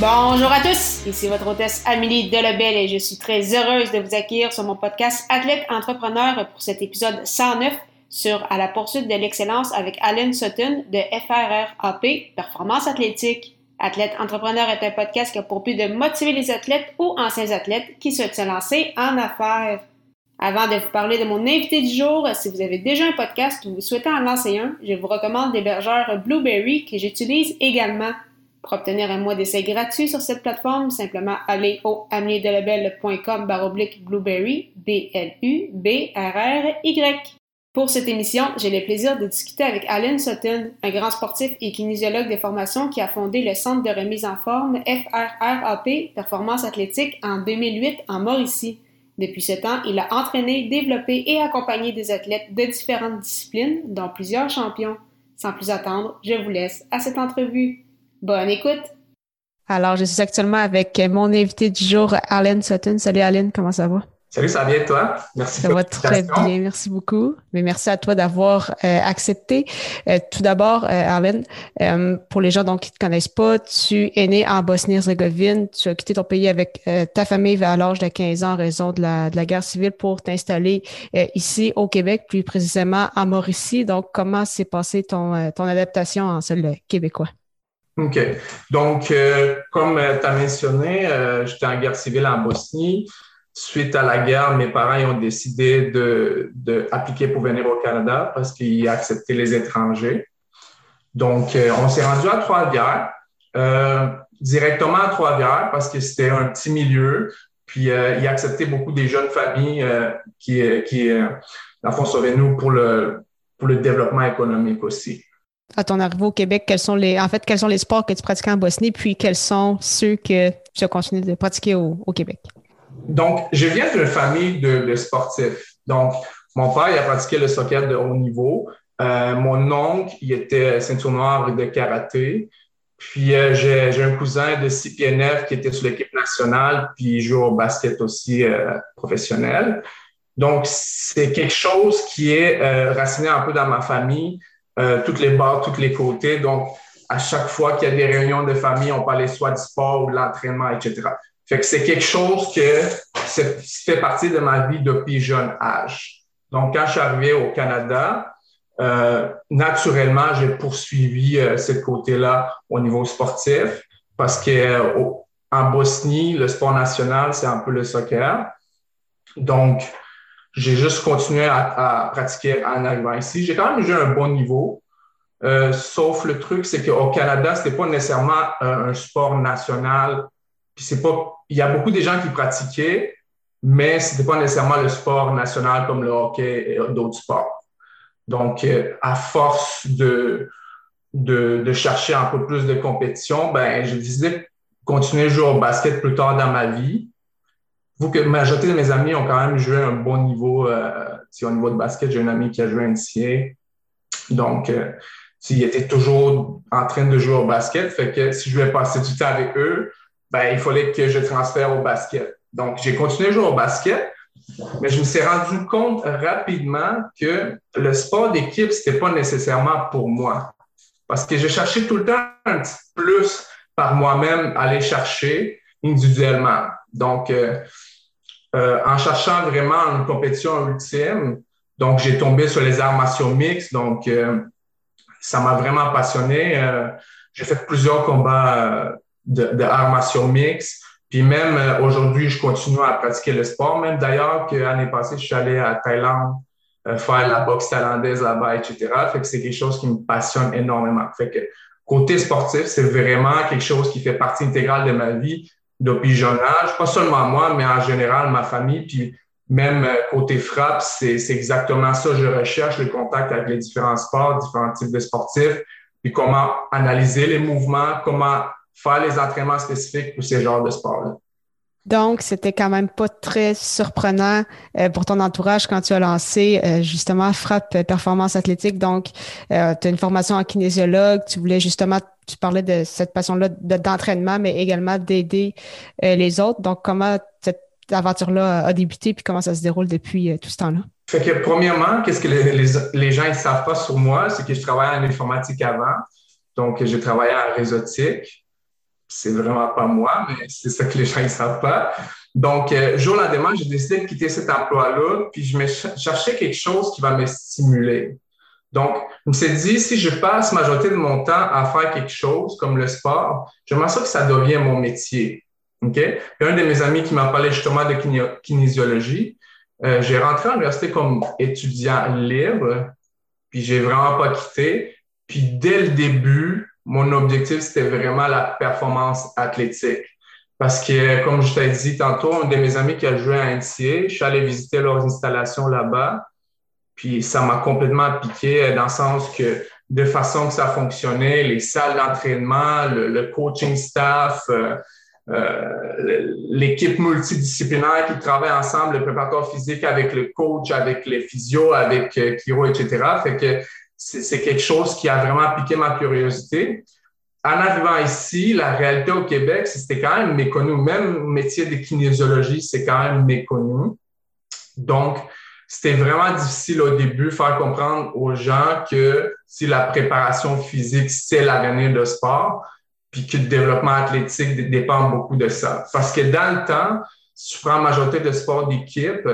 Bonjour à tous, ici votre hôtesse Amélie Delebel et je suis très heureuse de vous accueillir sur mon podcast Athlète Entrepreneur pour cet épisode 109 sur À la poursuite de l'excellence avec Alan Sutton de FRRAP, Performance athlétique. Athlète Entrepreneur est un podcast qui a pour but de motiver les athlètes ou anciens athlètes qui souhaitent se lancer en affaires. Avant de vous parler de mon invité du jour, si vous avez déjà un podcast ou vous souhaitez en lancer un, je vous recommande l'hébergeur Blueberry que j'utilise également. Pour obtenir un mois d'essai gratuit sur cette plateforme, simplement allez au ameliedelabel.com baroblique blueberry, B-L-U-B-R-R-Y. Pour cette émission, j'ai le plaisir de discuter avec Alan Sutton, un grand sportif et kinésiologue de formation qui a fondé le Centre de remise en forme FRRAP, Performance athlétique, en 2008 en Mauricie. Depuis ce temps, il a entraîné, développé et accompagné des athlètes de différentes disciplines, dont plusieurs champions. Sans plus attendre, je vous laisse à cette entrevue. Bonne écoute! Alors, je suis actuellement avec mon invité du jour, Alan Sutton. Salut Alan, comment ça va? Salut, ça va bien toi? Merci. Ça va très bien, merci beaucoup. Mais merci à toi d'avoir euh, accepté. Euh, tout d'abord, euh, Alan, euh, pour les gens donc qui ne te connaissent pas, tu es né en Bosnie-Herzégovine. Tu as quitté ton pays avec ta famille vers l'âge de 15 ans en raison de la, de la guerre civile pour t'installer ici au Québec, plus précisément à Mauricie. Donc, comment s'est passée ton, ton adaptation en sol québécois? OK. Donc, euh, comme euh, tu as mentionné, euh, j'étais en guerre civile en Bosnie. Suite à la guerre, mes parents ont décidé de, de appliquer pour venir au Canada parce qu'ils acceptaient les étrangers. Donc, on s'est rendu à Trois-Rivières, directement à Trois-Rivières parce que c'était un petit milieu. Puis, ils acceptaient beaucoup des jeunes familles qui, qui dans le fond, nous pour le, pour le développement économique aussi à ton arrivée au Québec, quels sont les, en fait, quels sont les sports que tu pratiques en Bosnie, puis quels sont ceux que tu as continué de pratiquer au, Québec? Donc, je viens d'une famille de, sportifs. Donc, mon père, il a pratiqué le soccer de haut niveau. Euh, mon oncle, il était ceinture noire de karaté. Puis, euh, j'ai un cousin de 6 pieds 9 qui était sur l'équipe nationale, puis il joue au basket aussi euh, professionnel. Donc, c'est quelque chose qui est raciné un peu dans ma famille. Euh, toutes les barres, tous les côtés. Donc, à chaque fois qu'il y a des réunions de famille, on parlait soit du sport ou de l'entraînement, etc. Fait que c'est quelque chose que fait partie de ma vie depuis jeune âge. Donc, quand je suis arrivé au Canada, euh, naturellement, j'ai poursuivi euh, ce côté-là au niveau sportif parce que en Bosnie, le sport national, c'est un peu le soccer. Donc, j'ai juste continué à, pratiquer en arrivant ici. J'ai quand même eu un bon niveau. Euh, sauf le truc, c'est qu'au Canada, c'était pas nécessairement un, sport national. Puis c'est pas, il y a beaucoup de gens qui pratiquaient, mais c'était pas nécessairement le sport national comme le hockey et d'autres sports. Donc, euh, à force de, de, de, chercher un peu plus de compétition, ben, j'ai décidé de continuer à jouer au basket plus tard dans ma vie vous que la majorité de mes amis ont quand même joué un bon niveau, euh, au niveau de basket. J'ai un ami qui a joué NCA. Donc, euh, s'il était toujours en train de jouer au basket, fait que si je voulais passer du temps avec eux, ben, il fallait que je transfère au basket. Donc, j'ai continué à jouer au basket, mais je me suis rendu compte rapidement que le sport d'équipe, c'était pas nécessairement pour moi. Parce que j'ai cherché tout le temps un petit plus par moi-même aller chercher individuellement. Donc, euh, euh, en cherchant vraiment une compétition ultime. Donc, j'ai tombé sur les arts martiaux mixtes. Donc, euh, ça m'a vraiment passionné. Euh, j'ai fait plusieurs combats de, de arts martiaux mixtes. Puis même aujourd'hui, je continue à pratiquer le sport. Même d'ailleurs que l'année passée, je suis allé à Thaïlande faire la boxe thaïlandaise là-bas, etc. Fait que c'est quelque chose qui me passionne énormément. Fait que côté sportif, c'est vraiment quelque chose qui fait partie intégrale de ma vie depuis jeune âge, pas seulement moi, mais en général ma famille, puis même euh, côté frappe, c'est exactement ça. Je recherche le contact avec les différents sports, différents types de sportifs, puis comment analyser les mouvements, comment faire les entraînements spécifiques pour ces genres de sports-là. Donc, c'était quand même pas très surprenant euh, pour ton entourage quand tu as lancé euh, justement Frappe Performance Athlétique. Donc, euh, tu as une formation en kinésiologue, tu voulais justement, tu parlais de cette passion-là d'entraînement, mais également d'aider les autres. Donc, comment cette aventure-là a débuté puis comment ça se déroule depuis tout ce temps-là? Fait que premièrement, qu'est-ce que les, gens ne savent pas sur moi, c'est que je travaillais en informatique avant. Donc, j'ai travaillé en réseautique c'est vraiment pas moi, mais c'est ça que les gens ne savent pas. Donc, euh, jour lendemain, j'ai décidé de quitter cet emploi-là, puis je me cherchais quelque chose qui va me stimuler. Donc, je me suis dit, si je passe majorité de mon temps à faire quelque chose comme le sport, j'aimerais ça que ça devienne mon métier. OK? a un de mes amis qui m'a parlé justement de kinésiologie. Euh, j'ai rentré en université comme étudiant libre, puis j'ai vraiment pas quitté. Puis dès le début, mon objectif, c'était vraiment la performance athlétique. Parce que, comme je t'ai dit tantôt, un de mes amis qui a joué à NCA, je suis allé visiter leurs installations là-bas. Puis ça m'a complètement piqué dans le sens que de façon que ça fonctionnait, les salles d'entraînement, le, coaching staff, euh, euh, l'équipe multidisciplinaire qui travaille ensemble, le préparateur physique avec le coach, avec les physios, avec euh, Kiro, etc. Fait que c'est quelque chose qui a vraiment piqué ma curiosité. En arrivant ici, la réalité au Québec, c'était quand même méconnu. Même le métier de kinésiologie, c'est quand même méconnu. Donc, c'était vraiment difficile au début faire comprendre aux gens que si la préparation physique, c'est l'avenir de sport, puis que le développement athlétique dépend beaucoup de ça. Parce que dans le temps, si tu prends la majorité de sports d'équipe,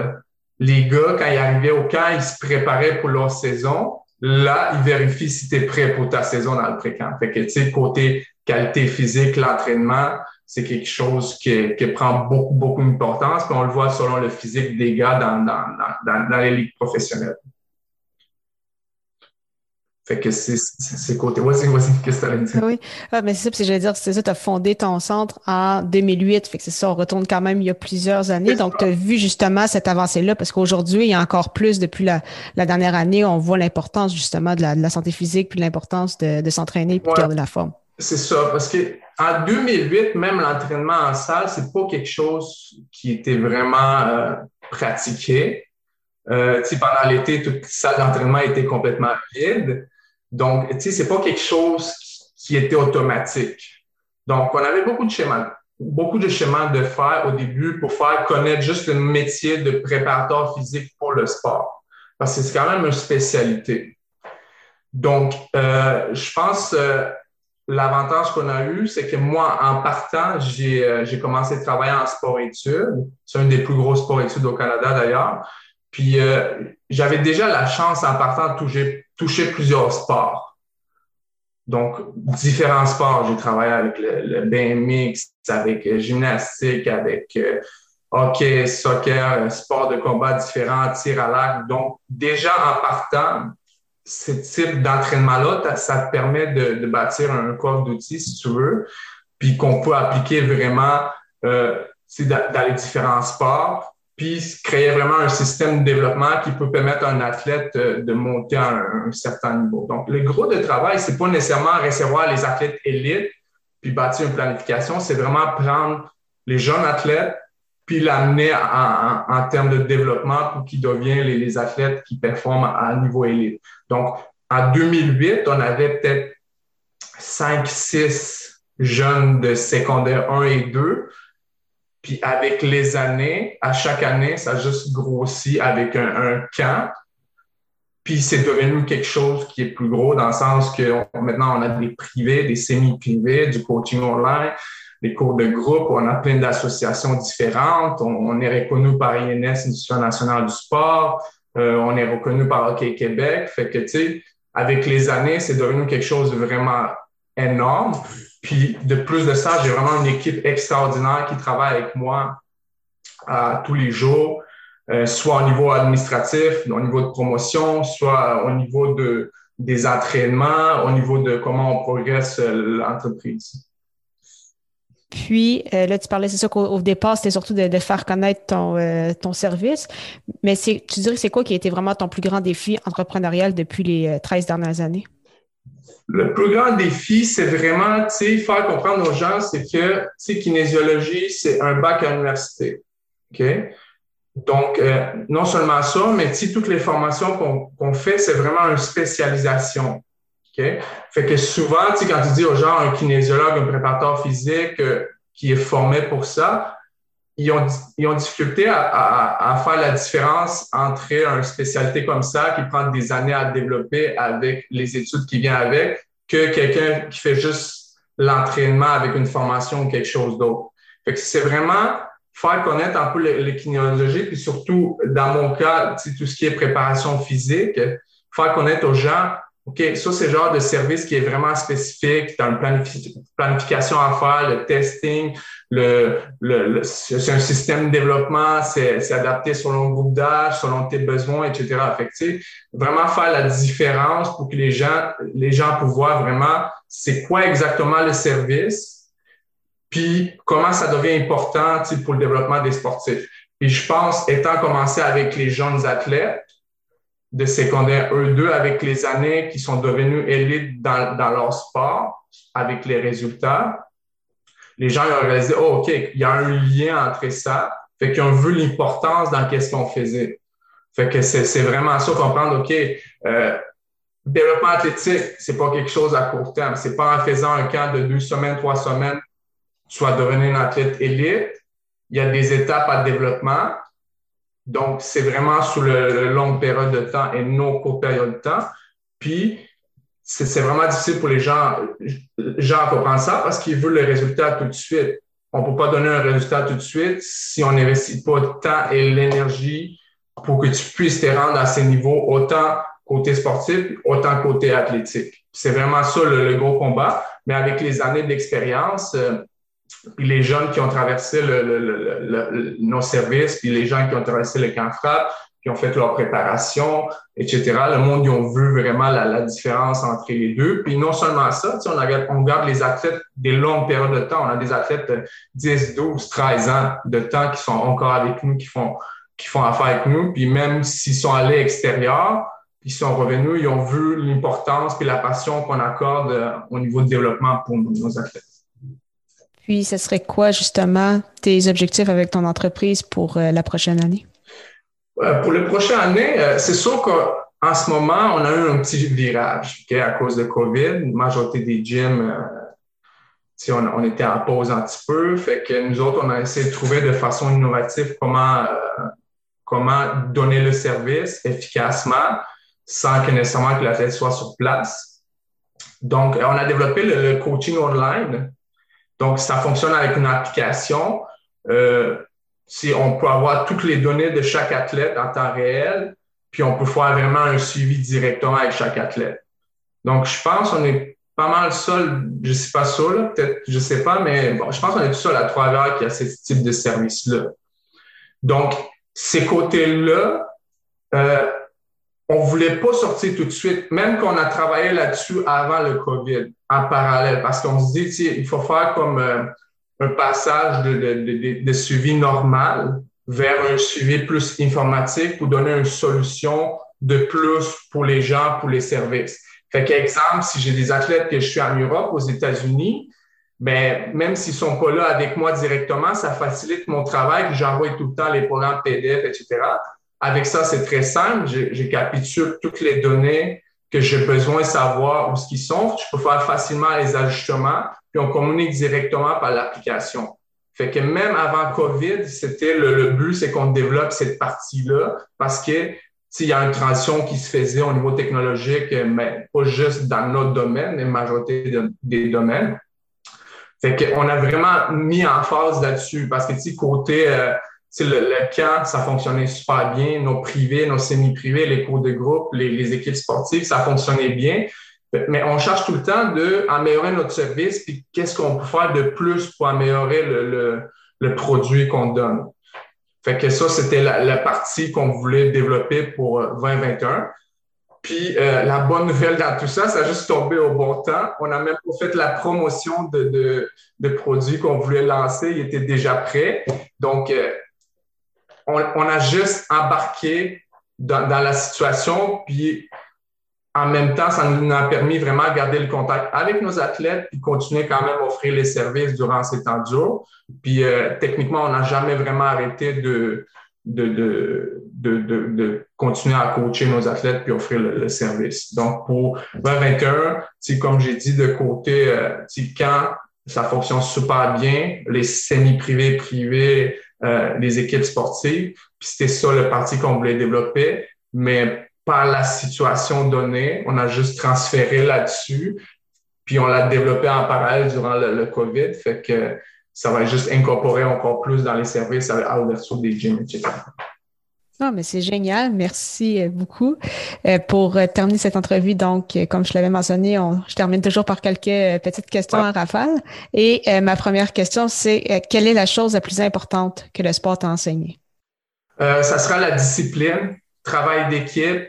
les gars, quand ils arrivaient au camp, ils se préparaient pour leur saison, là, il vérifie si tu es prêt pour ta saison dans le pré-camp. Fait que, tu sais, côté qualité physique, l'entraînement, c'est quelque chose qui, qui, prend beaucoup, beaucoup d'importance. Puis on le voit selon le physique des gars dans, dans, dans, dans les ligues professionnelles. Fait que c'est côté. Vas-y, vas-y, qu'est-ce que dit? Oui, ah, mais c'est ça, j'allais dire, c'est ça, tu as fondé ton centre en 2008. Fait que c'est ça, on retourne quand même il y a plusieurs années. Donc, tu as vu justement cette avancée-là, parce qu'aujourd'hui, il y a encore plus depuis la, la dernière année, on voit l'importance justement de la, de la, santé physique, puis l'importance de, de s'entraîner puis de garder la forme. C'est ça, parce que en 2008, même l'entraînement en salle, c'est pas quelque chose qui était vraiment euh, pratiqué. Euh, pendant l'été, toute salle d'entraînement était complètement vide. Donc, tu sais, c'est pas quelque chose qui était automatique. Donc, on avait beaucoup de schémas, beaucoup de schémas de faire au début pour faire connaître juste le métier de préparateur physique pour le sport. Parce que c'est quand même une spécialité. Donc, euh, je pense euh, l'avantage qu'on a eu, c'est que moi, en partant, j'ai euh, commencé à travailler en sport-études. C'est un des plus gros sports-études au Canada d'ailleurs. Puis, euh, j'avais déjà la chance en partant de toucher touché plusieurs sports. Donc, différents sports. J'ai travaillé avec le, BMX, avec euh, gymnastique, avec euh, hockey, soccer, euh, sport de combat différents, tir à l'arc. Donc, déjà en partant, ce type d'entraînement-là, ça te permet de, bâtir un corps d'outils, si tu veux, puis qu'on peut appliquer vraiment euh, dans les différents sports puis créer vraiment un système de développement qui peut permettre à un athlète euh, de monter à un, certain niveau. Donc, le gros de travail, c'est pas nécessairement recevoir les athlètes élites puis bâtir une planification, c'est vraiment prendre les jeunes athlètes puis l'amener en, termes de développement pour qu'ils deviennent les, les, athlètes qui performent à un niveau élite. Donc, en 2008, on avait peut-être 5, 6 jeunes de secondaire 1 et 2 puis avec les années, à chaque année, ça juste grossi avec un, camp. Puis c'est devenu quelque chose qui est plus gros dans le sens que maintenant on a des privés, des semi-privés, du coaching online, des cours de groupe, on a plein d'associations différentes. On, est reconnu par INS, Institution nationale du sport. Euh, on est reconnu par Hockey Québec. Fait que, tu sais, avec les années, c'est devenu quelque chose de vraiment énorme. Puis de plus de ça, j'ai vraiment une équipe extraordinaire qui travaille avec moi à tous les jours, euh, soit au niveau administratif, au niveau de promotion, soit au niveau de, des entraînements, au niveau de comment on progresse euh, l'entreprise. Puis euh, là, tu parlais, c'est ça qu'au départ, c'était surtout de, faire connaître ton, ton service. Mais tu dirais, c'est quoi qui a été vraiment ton plus grand défi entrepreneurial depuis les 13 dernières années? Le plus grand défi, c'est vraiment, tu sais, faire comprendre aux gens, c'est que, tu sais, kinésiologie, c'est un bac à l'université. OK? Donc, euh, non seulement ça, mais tu toutes les formations qu'on fait, c'est vraiment une spécialisation. OK? Fait que souvent, quand tu dis aux gens, un kinésiologue, un préparateur physique euh, qui est formé pour ça, ils ont, ils ont difficulté à, à, à, faire la différence entre une spécialité comme ça qui prend des années à développer avec les études qui viennent avec que quelqu'un qui fait juste l'entraînement avec une formation ou quelque chose d'autre. Fait que c'est vraiment faire connaître un peu les, puis surtout, dans mon cas, tout ce qui est préparation physique, faire connaître aux gens OK, ça, c'est le genre de service qui est vraiment spécifique. As une planification à faire, le testing, le, le, c'est un système de développement, c'est adapté selon le groupe d'âge, selon tes besoins, etc. Fait vraiment faire la différence pour que les gens, les gens puissent voir vraiment c'est quoi exactement le service, puis comment ça devient important pour le développement des sportifs. Puis je pense, étant commencé avec les jeunes athlètes, de secondaire E2 avec les années qui sont devenus élites dans, dans leur sport, avec les résultats, les gens ont réalisé, oh, OK, il y a un lien entre ça. Fait qu'ils ont vu l'importance dans qu'est-ce qu'on faisait. Fait que c'est vraiment ça, comprendre, OK, euh, développement athlétique, c'est pas quelque chose à court terme. C'est pas en faisant un camp de deux semaines, trois semaines, vas devenir un athlète élite. Il y a des étapes à développement. Donc, c'est vraiment sur le, longue période de temps et non courte période de temps. Puis, c'est vraiment difficile pour les gens, gens comprendre ça parce qu'ils veulent le résultat tout de suite. On ne peut pas donner un résultat tout de suite si on n'investit pas le temps et l'énergie pour que tu puisses te rendre à ces niveaux, autant côté sportif, autant côté athlétique. C'est vraiment ça le, gros combat. Mais avec les années d'expérience, euh, puis les jeunes qui ont traversé nos services, puis les gens qui ont traversé le camp frappe, qui ont fait leur préparation, etc. Le monde, ils ont vu vraiment la, différence entre les deux. Puis non seulement ça, on, on garde les athlètes des longues périodes de temps. On a des athlètes de 10, 12, 13 ans de temps qui sont encore avec nous, qui font, qui font affaire avec nous. Puis même s'ils sont allés extérieurs, ils sont revenus, ils ont vu l'importance et la passion qu'on accorde euh, au niveau de développement pour nos athlètes. Puis, ce serait quoi justement tes objectifs avec ton entreprise pour euh, la prochaine année? Euh, pour la prochaine année, euh, c'est sûr qu'en ce moment, on a eu un petit virage à cause de COVID. La majorité des gyms, on, on, était en pause un petit peu. Fait que nous autres, on a essayé de trouver de façon innovative comment, comment donner le service efficacement sans que nécessairement que l'athlète soit sur place. Donc, on a développé le coaching online donc, ça fonctionne avec une application. Euh, si on peut avoir toutes les données de chaque athlète en temps réel, puis on peut faire vraiment un suivi directement avec chaque athlète. Donc, je pense qu'on est pas mal seul, je sais pas seul, peut-être, je sais pas, mais bon, je pense qu'on est tout seul à travers qui a ce type de service-là. Donc, ces côtés-là, euh, on voulait pas sortir tout de suite, même qu'on a travaillé là-dessus avant le COVID, en parallèle, parce qu'on se dit, il faut faire comme euh, un passage de, suivi normal vers un suivi plus informatique pour donner une solution de plus pour les gens, pour les services. Fait qu'exemple, si j'ai des athlètes que je suis en Europe, aux États-Unis, ben, même s'ils sont pas là avec moi directement, ça facilite mon travail, j'envoie tout le temps les programmes PDF, etc. Avec ça, c'est très simple. J'ai capturé toutes les données que j'ai besoin de savoir où ce qu'ils sont. Je peux faire facilement les ajustements, puis on communique directement par l'application. Fait que même avant COVID, c'était le, but, c'est qu'on développe cette partie-là parce que s'il y a une transition qui se faisait au niveau technologique, mais pas juste dans notre domaine, mais la majorité des domaines. Fait qu'on a vraiment mis en phase là-dessus parce que, tu côté euh, le, camp, ça fonctionnait super bien. Nos privés, nos semi-privés, les cours de groupe, les, équipes sportives, ça fonctionnait bien. Mais on cherche tout le temps d'améliorer notre service, puis qu'est-ce qu'on peut faire de plus pour améliorer le, le, produit qu'on donne. Fait que ça, c'était la, partie qu'on voulait développer pour 2021. Euh, puis euh, la bonne nouvelle dans tout ça, ça a juste tombé au bon temps. On a même pas fait la promotion de, de, produits qu'on voulait lancer, il était déjà prêt. Donc, euh, on, a juste embarqué dans, la situation, puis en même temps, ça nous a permis vraiment de garder le contact avec nos athlètes puis continuer quand même à offrir les services durant ces temps durs. Puis euh, techniquement, on n'a jamais vraiment arrêté de, de, de, de, de, continuer à coacher nos athlètes puis offrir le, service. Donc, pour 2021, comme j'ai dit, de côté, euh, quand ça fonctionne super bien, les semi-privés, privés, euh, les équipes sportives, puis c'était ça le parti qu'on voulait développer, mais par la situation donnée, on a juste transféré là-dessus, puis on l'a développé en parallèle durant le, le COVID, fait que ça va juste incorporer encore plus dans les services à l'ouverture des gyms, etc. Non, mais c'est génial. Merci euh, beaucoup. Euh, pour euh, terminer cette entrevue, donc, comme je l'avais mentionné, on, je termine toujours par quelques petites questions à rafale. Et ma première question, c'est quelle est la chose la plus importante que le sport t'a enseigné? ça sera la discipline, travail d'équipe.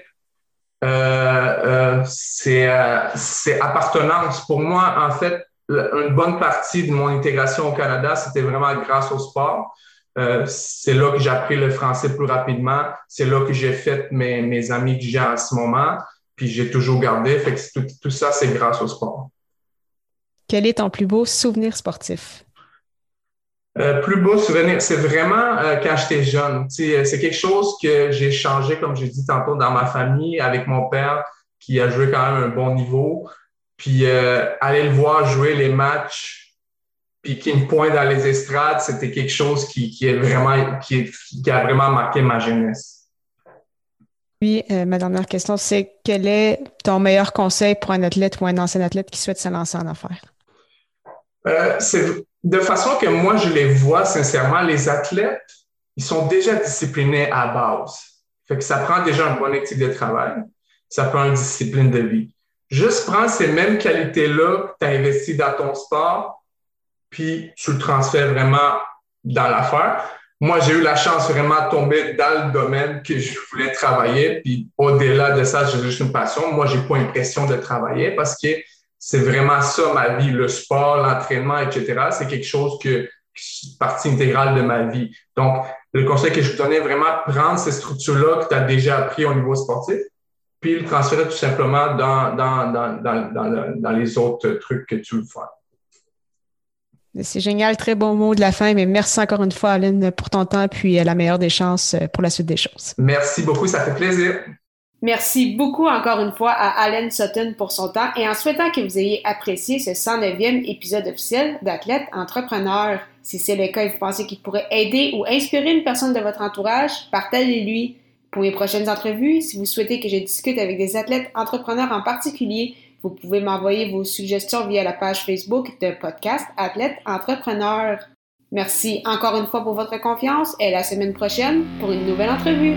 c'est appartenance. Pour moi, en fait, une bonne partie de mon intégration au Canada, c'était vraiment grâce au sport. Euh, c'est là que j'ai appris le français plus rapidement. C'est là que j'ai fait mes, mes amis que j'ai en ce moment. Puis j'ai toujours gardé. Fait que tout, tout ça, c'est grâce au sport. Quel est ton plus beau souvenir sportif? Euh, plus beau souvenir, c'est vraiment euh, quand j'étais jeune. C'est quelque chose que j'ai changé, comme j'ai dit tantôt, dans ma famille, avec mon père, qui a joué quand même un bon niveau. Puis euh, aller le voir jouer les matchs, puis me pointe dans les estrades, c'était quelque chose qui, qui est vraiment qui, qui, a vraiment marqué ma jeunesse. Puis, euh, ma dernière question, c'est quel est ton meilleur conseil pour un athlète ou un ancien athlète qui souhaite se lancer en affaires? Euh, c'est de façon que moi, je les vois sincèrement, les athlètes, ils sont déjà disciplinés à base. Fait que ça prend déjà une bonne éthique de travail, ça prend une discipline de vie juste prends ces mêmes qualités-là que tu as investi dans ton sport, puis tu le transfères vraiment dans l'affaire. Moi, j'ai eu la chance vraiment de tomber dans le domaine que je voulais travailler, puis au-delà de ça, j'ai juste une passion. Moi, j'ai pas l'impression de travailler parce que c'est vraiment ça ma vie, le sport, l'entraînement, etc. C'est quelque chose que partie intégrale de ma vie. Donc, le conseil que je te donnais, vraiment prendre ces structures-là que tu as déjà appris au niveau sportif, puis le transférer tout simplement dans, dans, dans, dans, dans les autres trucs que tu veux faire. C'est génial, très bon mot de la fin, mais merci encore une fois, Aline, pour ton temps, puis euh, la meilleure des chances euh, pour la suite des choses. Merci beaucoup, ça fait plaisir. Merci beaucoup encore une fois à Alan Sutton pour son temps et en souhaitant que vous ayez apprécié ce 109e épisode officiel d'Athlète Entrepreneur. Si c'est le cas et vous pensez qu'il pourrait aider ou inspirer une personne de votre entourage, partagez-lui. Pour mes prochaines entrevues, si vous souhaitez que je discute avec des athlètes entrepreneurs en particulier, vous pouvez m'envoyer vos suggestions via la page Facebook de podcast Athlète Entrepreneur. Merci encore une fois pour votre confiance et la semaine prochaine pour une nouvelle entrevue.